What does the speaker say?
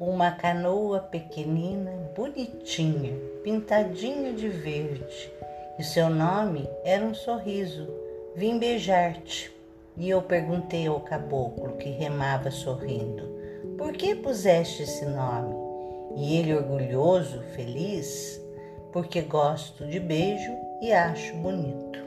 uma canoa pequenina, bonitinha, pintadinha de verde, e seu nome era um sorriso. Vim beijar-te. E eu perguntei ao caboclo que remava sorrindo: Por que puseste esse nome? E ele, orgulhoso, feliz, porque gosto de beijo e acho bonito.